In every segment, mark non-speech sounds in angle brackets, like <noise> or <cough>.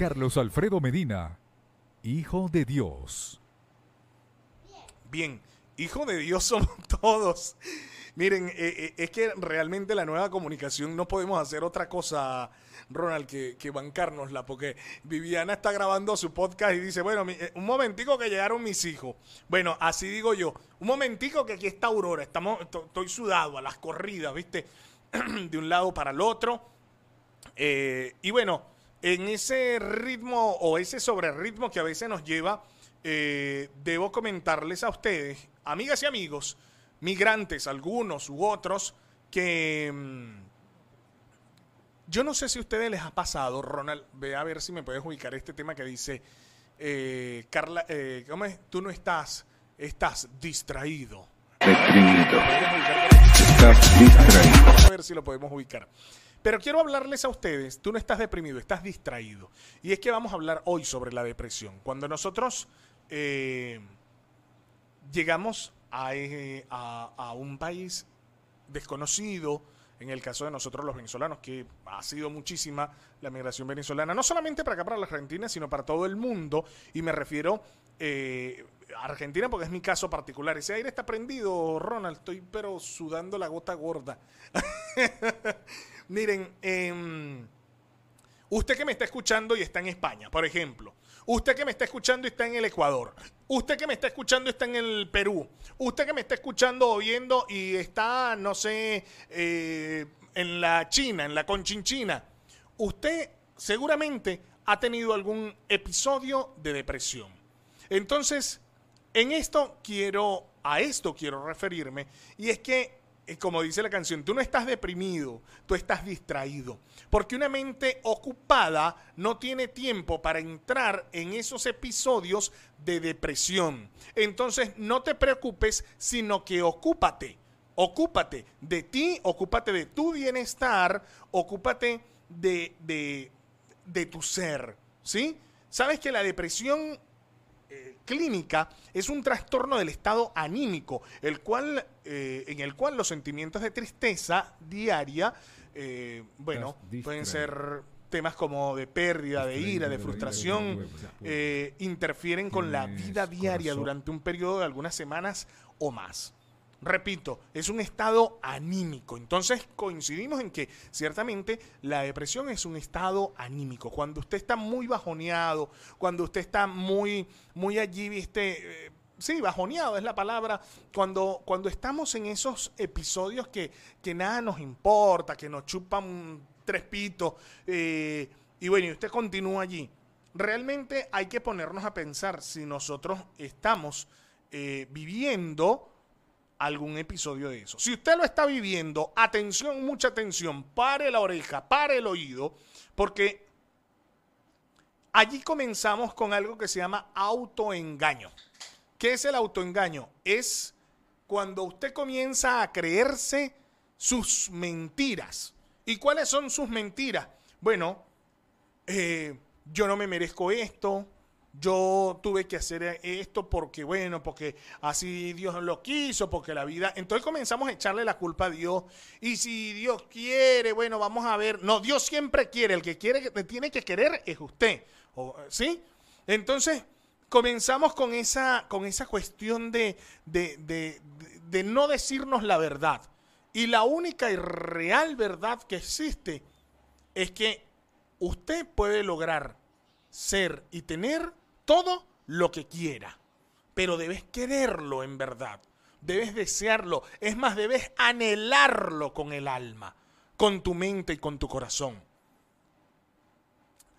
Carlos Alfredo Medina, Hijo de Dios. Bien, hijo de Dios <laughs> somos todos. Miren, eh, eh, es que realmente la nueva comunicación no podemos hacer otra cosa, Ronald, que, que bancárnosla, porque Viviana está grabando su podcast y dice, bueno, eh, un momentico que llegaron mis hijos. Bueno, así digo yo, un momentico que aquí está Aurora, estamos, to- estoy sudado a las corridas, ¿viste? <clears throat> de un lado para el otro. Y bueno, en ese ritmo o ese sobre ritmo que a veces nos lleva, eh, debo comentarles a ustedes, amigas y amigos, migrantes, algunos u otros, que mm, yo no sé si a ustedes les ha pasado, Ronald, ve a ver si me puedes ubicar este tema que dice, eh, Carla, eh, ¿cómo es? Tú no estás, estás distraído. Deprimido. Estás distraído. a ver si lo podemos ubicar. Pero quiero hablarles a ustedes, tú no estás deprimido, estás distraído. Y es que vamos a hablar hoy sobre la depresión. Cuando nosotros eh, llegamos a, eh, a- a un país desconocido, en el caso de nosotros los venezolanos, que ha sido muchísima la migración venezolana, no solamente para acá, para la Argentina, sino para todo el mundo, y me refiero eh, a Argentina porque es mi caso particular. Ese aire está prendido, Ronald, estoy pero sudando la gota gorda. <laughs> Miren, em, usted que me está escuchando y está en España, por ejemplo. Usted que me está escuchando y está en el Ecuador. Usted que me está escuchando está en el Perú. Usted que me está escuchando o viendo y está, no sé, eh, en la China, en la Conchinchina. Usted seguramente ha tenido algún episodio de depresión. Entonces, en esto quiero, a esto quiero referirme, y es que, como dice la canción, tú no estás deprimido, tú estás distraído, porque una mente ocupada no tiene tiempo para entrar en esos episodios de depresión. Entonces, no te preocupes, sino que ocúpate, ocúpate de ti, ocúpate de tu bienestar, ocúpate de, de, de tu ser, ¿sí? Sabes que la depresión eh, clínica es un trastorno del estado anímico, el cual, eh, en el cual los sentimientos de tristeza diaria, eh, bueno, pueden ser temas como de pérdida, de ira, de frustración, eh, interfieren con la vida diaria durante un periodo de algunas semanas o más. Repito, es un estado anímico. Entonces coincidimos en que ciertamente la depresión es un estado anímico. Cuando usted está muy bajoneado, cuando usted está muy, muy allí, viste, eh, sí, bajoneado es la palabra, cuando, cuando estamos en esos episodios que, que nada nos importa, que nos chupan tres pitos, eh, y bueno, y usted continúa allí. Realmente hay que ponernos a pensar si nosotros estamos eh, viviendo algún episodio de eso. Si usted lo está viviendo, atención, mucha atención, pare la oreja, pare el oído, porque allí comenzamos con algo que se llama autoengaño. ¿Qué es el autoengaño? Es cuando usted comienza a creerse sus mentiras. ¿Y cuáles son sus mentiras? Bueno, eh, yo no me merezco esto, yo tuve que hacer esto porque, bueno, porque así Dios lo quiso, porque la vida... Entonces comenzamos a echarle la culpa a Dios. Y si Dios quiere, bueno, vamos a ver. No, Dios siempre quiere, el que quiere, que tiene que querer es usted. ¿Sí? Entonces comenzamos con esa, con esa cuestión de, de- de- de no decirnos la verdad. Y la única y real verdad que existe es que usted puede lograr ser y tener todo lo que quiera, pero debes quererlo en verdad, debes desearlo, es más, debes anhelarlo con el alma, con tu mente y con tu corazón.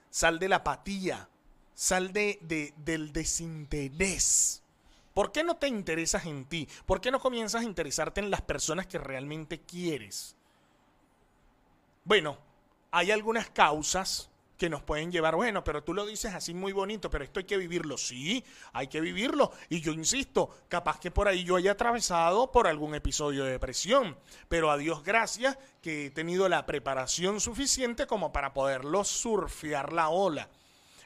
Sal de la apatía, sal de, de- del desinterés. ¿Por qué no te interesas en ti? ¿Por qué no comienzas a interesarte en las personas que realmente quieres? Bueno, hay algunas causas que nos pueden llevar, bueno, pero tú lo dices así muy bonito, pero esto hay que vivirlo. Sí, hay que vivirlo. Y yo insisto, capaz que por ahí yo haya atravesado por algún episodio de depresión, pero a Dios gracias que he tenido la preparación suficiente como para poderlo surfear la ola.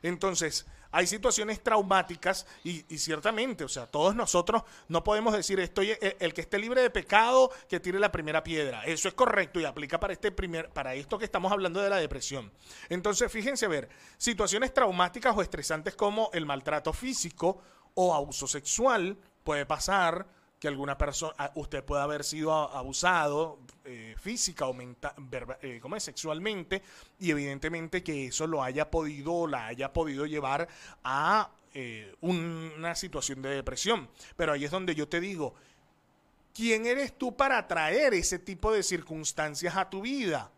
Entonces, hay situaciones traumáticas y, ciertamente, o sea, todos nosotros no podemos decir estoy el, el que esté libre de pecado que tire la primera piedra. Eso es correcto y aplica para este primer para esto que estamos hablando de la depresión. Entonces, fíjense ver, situaciones traumáticas o estresantes como el maltrato físico o abuso sexual puede pasar que alguna persona, usted pueda haber sido abusado eh, física o mental, ¿cómo es? sexualmente, y evidentemente que eso lo haya podido, la haya podido llevar a eh, un- una situación de depresión. Pero ahí es donde yo te digo, ¿quién eres tú para atraer ese tipo de circunstancias a tu vida?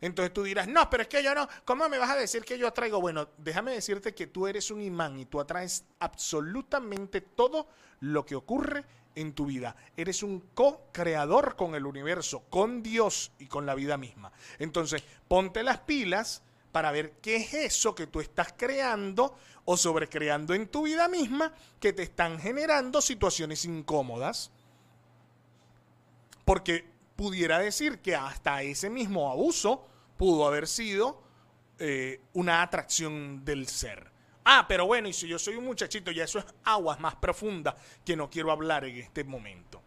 Entonces tú dirás, no, pero es que yo no, ¿cómo me vas a decir que yo atraigo? Bueno, déjame decirte que tú eres un imán y tú atraes absolutamente todo lo que ocurre en tu vida. Eres un co-creador con el universo, con Dios y con la vida misma. Entonces, ponte las pilas para ver qué es eso que tú estás creando o sobrecreando en tu vida misma que te están generando situaciones incómodas porque pudiera decir que hasta ese mismo abuso pudo haber sido eh, una atracción del ser. Ah, pero bueno, y si yo soy un muchachito, ya eso es aguas más profundas que no quiero hablar en este momento.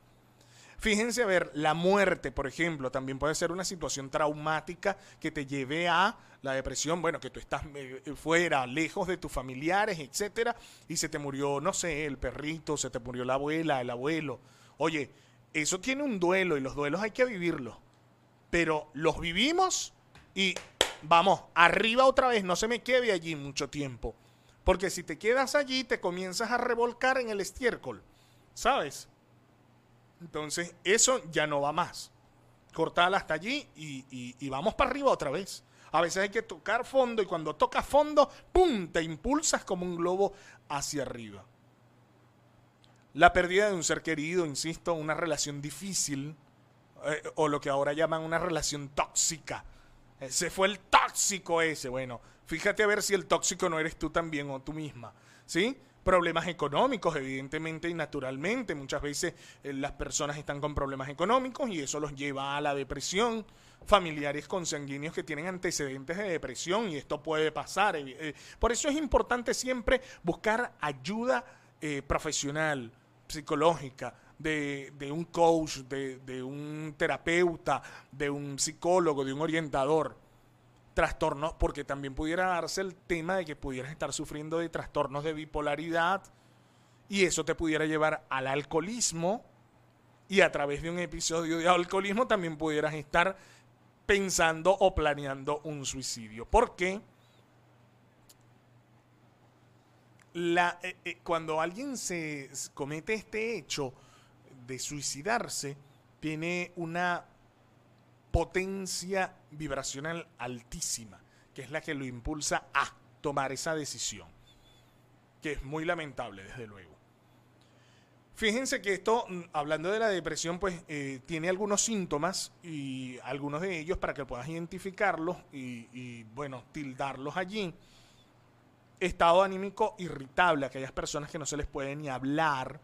Fíjense a ver, la muerte, por ejemplo, también puede ser una situación traumática que te lleve a la depresión, bueno, que tú estás eh, fuera, lejos de tus familiares, etcétera, y se te murió, no sé, el perrito, se te murió la abuela, el abuelo. Oye, eso tiene un duelo y los duelos hay que vivirlos. Pero los vivimos y vamos, arriba otra vez, no se me quede allí mucho tiempo. Porque si te quedas allí, te comienzas a revolcar en el estiércol, ¿sabes? Entonces, eso ya no va más. Cortala hasta allí y, y- vamos para arriba otra vez. A veces hay que tocar fondo y cuando tocas fondo, ¡pum! Te impulsas como un globo hacia arriba. La pérdida de un ser querido, insisto, una relación difícil, eh, o lo que ahora llaman una relación tóxica. Ese fue el tóxico ese. Bueno, fíjate a ver si el tóxico no eres tú también o tú misma. ¿Sí? Problemas económicos, evidentemente y naturalmente. Muchas veces eh, las personas están con problemas económicos y eso los lleva a la depresión. Familiares consanguíneos que tienen antecedentes de depresión y esto puede pasar. Eh, por eso es importante siempre buscar ayuda eh, profesional, psicológica, de, de un coach, de, de un terapeuta, de un psicólogo, de un orientador. Trastornos, porque también pudiera darse el tema de que pudieras estar sufriendo de trastornos de bipolaridad y eso te pudiera llevar al alcoholismo y a través de un episodio de alcoholismo también pudieras estar pensando o planeando un suicidio. ¿Por qué? la, eh, eh, cuando alguien se comete este hecho de suicidarse, tiene una potencia vibracional altísima, que es la que lo impulsa a tomar esa decisión, que es muy lamentable, desde luego. Fíjense que esto, mm, hablando de la depresión, pues eh, tiene algunos síntomas y algunos de ellos para que puedas identificarlos y, y, bueno, tildarlos allí estado anímico irritable, aquellas personas que no se les puede ni hablar,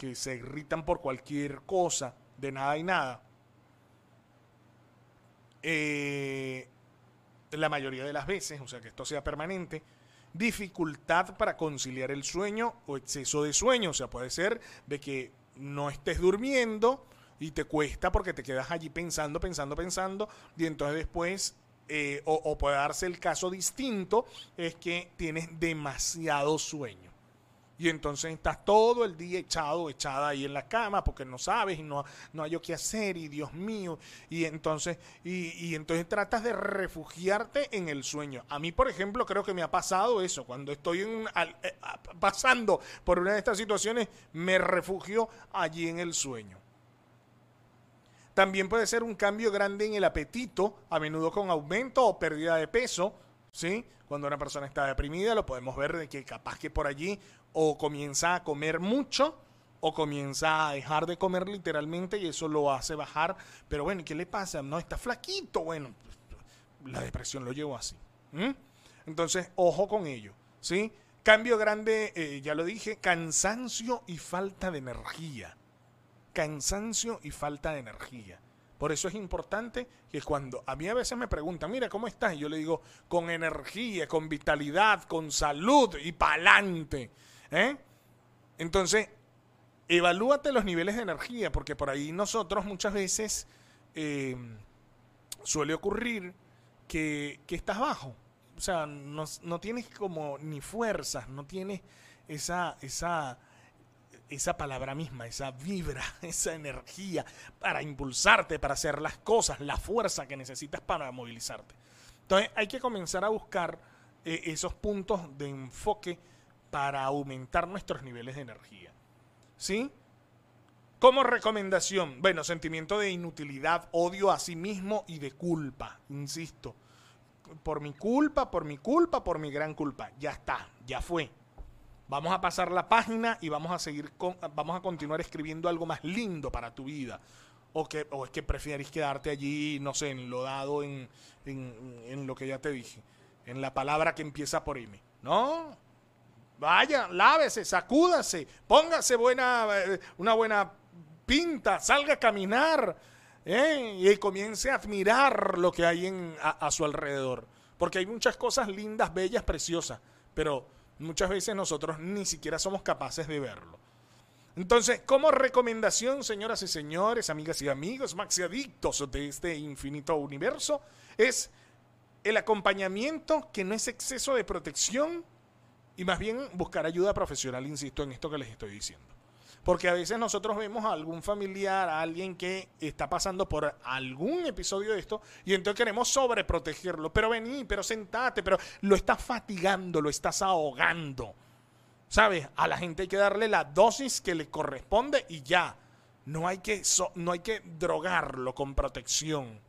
que se irritan por cualquier cosa, de nada y nada. Eh, la mayoría de las veces, o sea que esto sea permanente, dificultad para conciliar el sueño o exceso de sueño, o sea, puede ser de que no estés durmiendo y te cuesta porque te quedas allí pensando, pensando, pensando, y entonces después eh, o, o puede darse el caso distinto, es que tienes demasiado sueño. Y entonces estás todo el día echado, echada ahí en la cama porque no sabes y no, no hay yo qué hacer y Dios mío. Y entonces, y, y entonces tratas de refugiarte en el sueño. A mí, por ejemplo, creo que me ha pasado eso. Cuando estoy eh, pasando por una de estas situaciones, me refugio allí en el sueño. También puede ser un cambio grande en el apetito, a menudo con aumento o pérdida de peso, ¿sí? Cuando una persona está deprimida, lo podemos ver de que capaz que por allí o comienza a comer mucho o comienza a dejar de comer literalmente y eso lo hace bajar. Pero bueno, ¿y qué le pasa? No, está flaquito. Bueno, la depresión lo llevó así. Entonces, ojo con ello, ¿sí? Cambio grande, eh, ya lo dije, cansancio y falta de energía cansancio y falta de energía. Por eso es importante que cuando a mí a veces me preguntan, mira, ¿cómo estás? Y yo le digo, con energía, con vitalidad, con salud y pa'lante. ¿eh? Entonces, evalúate los niveles de energía, porque por ahí nosotros muchas veces eh, suele ocurrir que, que estás bajo. O sea, no, no tienes como ni fuerzas, no tienes esa, esa, esa palabra misma, esa vibra, <laughs> esa energía para impulsarte, para hacer las cosas, la fuerza que necesitas para movilizarte. Entonces hay que comenzar a buscar eh, esos puntos de enfoque para aumentar nuestros niveles de energía. ¿Sí? Como recomendación, bueno, sentimiento de inutilidad, odio a sí mismo y de culpa, insisto. Por mi culpa, por mi culpa, por mi gran culpa. Ya está, ya fue. Vamos a pasar la página y vamos a seguir con, vamos a continuar escribiendo algo más lindo para tu vida. O, que, o es que prefieres quedarte allí, no sé, enlodado en, en, en lo que ya te dije. En la palabra que empieza por M. No, Vaya, lávese, sacúdase, póngase buena, eh, una buena pinta, salga a caminar ¿eh? y comience a admirar lo que hay en, a, a su alrededor. Porque hay muchas cosas lindas, bellas, preciosas, pero muchas veces nosotros ni siquiera somos capaces de verlo. Entonces, como recomendación, señoras y señores, amigas y amigos, maxi adictos de este infinito universo, es el acompañamiento que no es exceso de protección y más bien buscar ayuda profesional, insisto en esto que les estoy diciendo. Porque a veces nosotros vemos a algún familiar, a alguien que está pasando por algún episodio de esto y entonces queremos sobreprotegerlo. Pero vení, pero sentate, pero lo estás fatigando, lo estás ahogando. ¿Sabes? A la gente hay que darle la dosis que le corresponde y ya. No hay que, no hay que drogarlo con protección.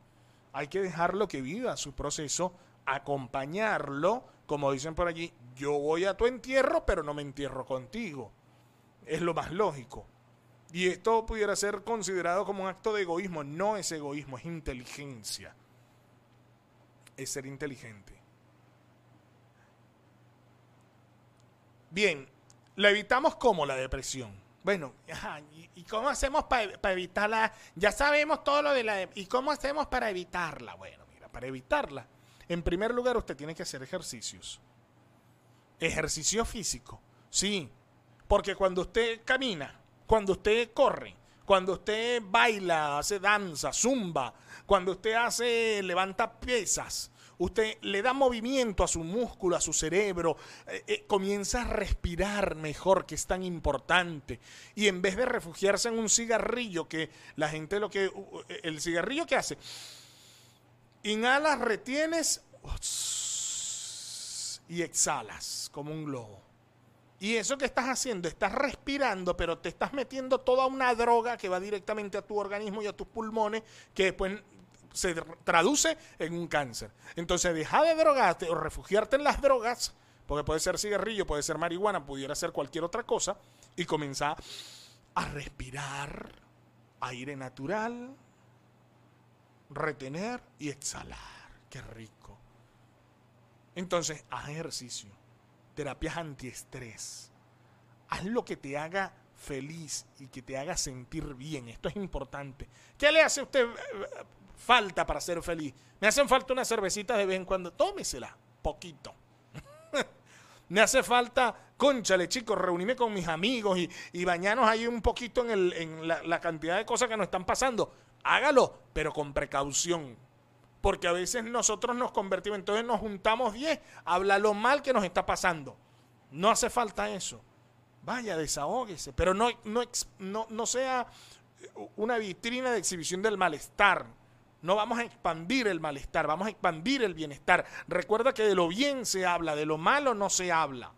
Hay que dejarlo que viva su proceso, acompañarlo, como dicen por allí, yo voy a tu entierro, pero no me entierro contigo. Es lo más lógico. Y esto pudiera ser considerado como un acto de egoísmo. No es egoísmo, es inteligencia. Es ser inteligente. Bien, la evitamos como la depresión. Bueno, ¿y, cómo hacemos para evitarla? Ya sabemos todo lo de la... ¿Y cómo hacemos para evitarla? Bueno, mira, para evitarla, en primer lugar usted tiene que hacer ejercicios. Ejercicio físico, sí. Porque cuando usted camina, cuando usted corre, cuando usted baila, hace danza, zumba, cuando usted hace, levanta pesas, usted le da movimiento a su músculo, a su cerebro, eh, eh, comienza a respirar mejor, que es tan importante. Y en vez de refugiarse en un cigarrillo, que la gente lo que, el cigarrillo que hace, inhalas, retienes y exhalas como un globo. Y eso que estás haciendo, estás respirando, pero te estás metiendo toda una droga que va directamente a tu organismo y a tus pulmones, que después se traduce en un cáncer. Entonces, deja de drogarte o refugiarte en las drogas, porque puede ser cigarrillo, puede ser marihuana, pudiera ser cualquier otra cosa, y comenzar a respirar aire natural, retener y exhalar. Qué rico. Entonces, haz ejercicio, terapias antiestrés. Haz lo que te haga feliz y que te haga sentir bien. Esto es importante. ¿Qué le hace a usted eh, falta para ser feliz? Me hacen falta unas cervecitas de vez en cuando. Tómesela, poquito. <laughs> Me hace falta, conchale, chicos, reunirme con mis amigos y, y bañarnos ahí un poquito en, el, en la, la cantidad de cosas que nos están pasando. Hágalo, pero con precaución. Porque a veces nosotros nos convertimos, entonces nos juntamos 10, habla lo mal que nos está pasando. No hace falta eso. Vaya, desahógese, pero no, no, no, sea una vitrina de exhibición del malestar. No vamos a expandir el malestar, vamos a expandir el bienestar. Recuerda que de lo bien se habla, de lo malo no se habla.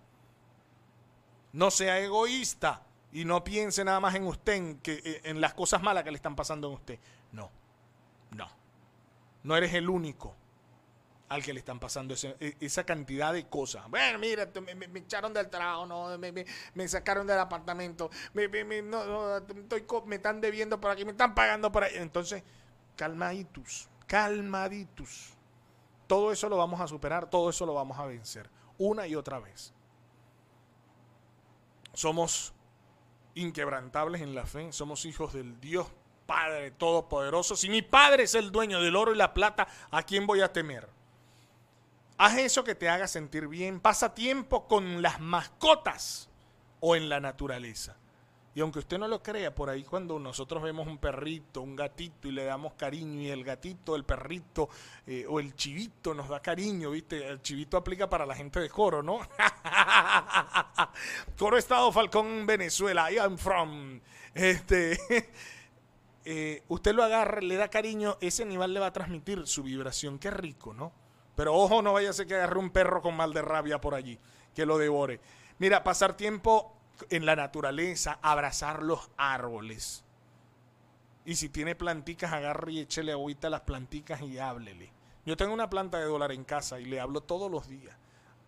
No sea egoísta y no piense nada más en usted, en, que, en las cosas malas que le están pasando a usted. No, no. No eres el único al que le están pasando e- esa cantidad de cosas. Bueno, mira, me, echaron del trabajo, no, me, sacaron del apartamento, me, no, no, estoy me están debiendo por aquí, me están pagando por ahí. Entonces, calmaditos, calmaditos. Todo eso lo vamos a superar, todo eso lo vamos a vencer, una y otra vez. Somos inquebrantables en la fe, somos hijos del Dios Padre Todopoderoso. Si mi Padre es el dueño del oro y la plata, ¿a quién voy a temer? Haz eso que te haga sentir bien. Pasa tiempo con las mascotas o en la naturaleza. Y aunque usted no lo crea, por ahí cuando nosotros vemos un perrito, un gatito y le damos cariño y el gatito, el perrito eh, o el chivito nos da cariño, ¿viste? El chivito aplica para la gente de Coro, ¿no? <laughs> Coro Estado Falcón, Venezuela, I am from. Este, <laughs> eh, usted lo agarra, le da cariño, ese animal le va a transmitir su vibración. Qué rico, ¿no? Pero ojo, no vaya a ser que agarre un perro con mal de rabia por allí, que lo devore. Mira, pasar tiempo en la naturaleza, abrazar los árboles. Y si tiene planticas, agarre y échele agüita a las planticas y háblele. Yo tengo una planta de dólar en casa y le hablo todos los días.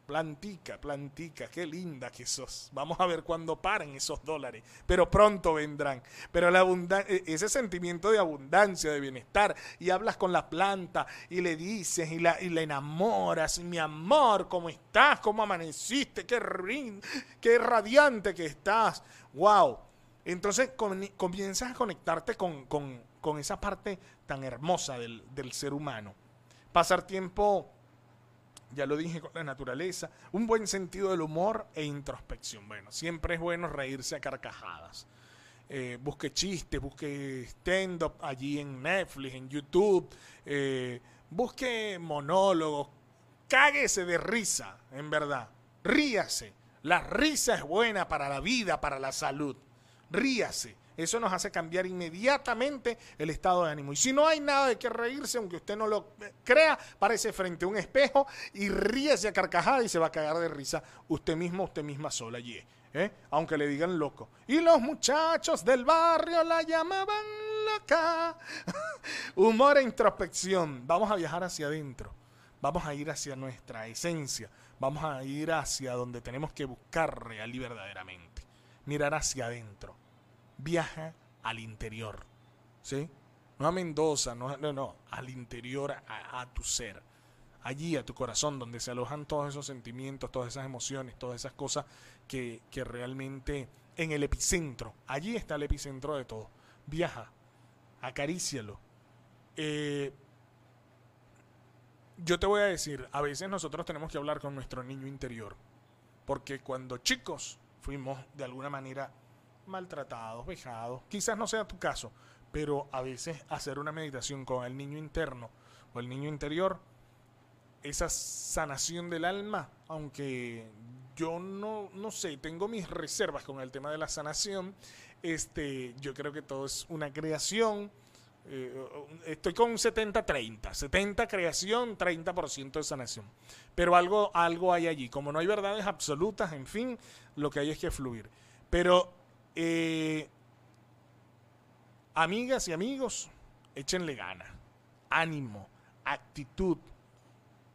Plantica, plantica, qué linda que sos. Vamos a ver cuándo paren esos dólares, pero pronto vendrán. Pero la e, ese sentimiento de abundancia, de bienestar, y hablas con la planta y le dices y la, y la enamoras, mi amor, ¿cómo estás? ¿Cómo amaneciste? Qué, qué radiante que estás. ¡Wow! Entonces comienzas a conectarte con, con, con, esa parte tan hermosa del, del ser humano. Pasar tiempo ya lo dije con la naturaleza, un buen sentido del humor e introspección. Bueno, siempre es bueno reírse a carcajadas. Eh, busque chistes, busque stand-up allí en Netflix, en YouTube, eh, busque monólogos, cáguese de risa, en verdad, ríase. La risa es buena para la vida, para la salud. Ríase. Eso nos hace cambiar inmediatamente el estado de ánimo. Y si no hay nada de qué reírse, aunque usted no lo crea, parece frente a un espejo y ríese a carcajada y se va a cagar de risa usted mismo, usted misma sola allí. ¿eh? Aunque le digan loco. Y los muchachos del barrio la llamaban loca. <laughs> Humor e introspección. Vamos a viajar hacia adentro. Vamos a ir hacia nuestra esencia. Vamos a ir hacia donde tenemos que buscar real y verdaderamente. Mirar hacia adentro viaja al interior, ¿sí? No a Mendoza, no, no, no al interior, a, tu ser, allí a tu corazón, donde se alojan todos esos sentimientos, todas esas emociones, todas esas cosas que, que realmente en el epicentro, allí está el epicentro de todo. Viaja, acarícialo. Eh, yo te voy a decir, a veces nosotros tenemos que hablar con nuestro niño interior, porque cuando chicos fuimos de alguna manera maltratados, vejados. Quizás no sea tu caso, pero a veces hacer una meditación con el niño interno o el niño interior, esa sanación del alma, aunque yo no, no sé, tengo mis reservas con el tema de la sanación, este, yo creo que todo es una creación. Eh, estoy con 70-30, 70 creación, 30% de sanación. Pero algo, algo hay allí. Como no hay verdades absolutas, en fin, lo que hay es que fluir. Pero eh, amigas y amigos, échenle gana, ánimo, actitud,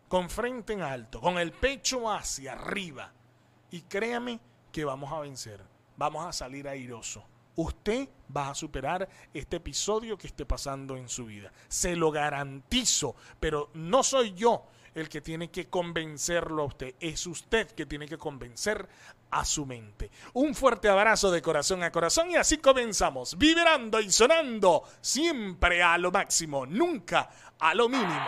con frente en alto, con el pecho hacia arriba. Y créame que vamos a vencer, vamos a salir airoso. Usted va a superar este episodio que esté pasando en su vida. Se lo garantizo, pero no soy yo el que tiene que convencerlo a usted, es usted que tiene que convencer a su mente. Un fuerte abrazo de corazón a corazón y así comenzamos, vibrando y sonando siempre a lo máximo, nunca a lo mínimo.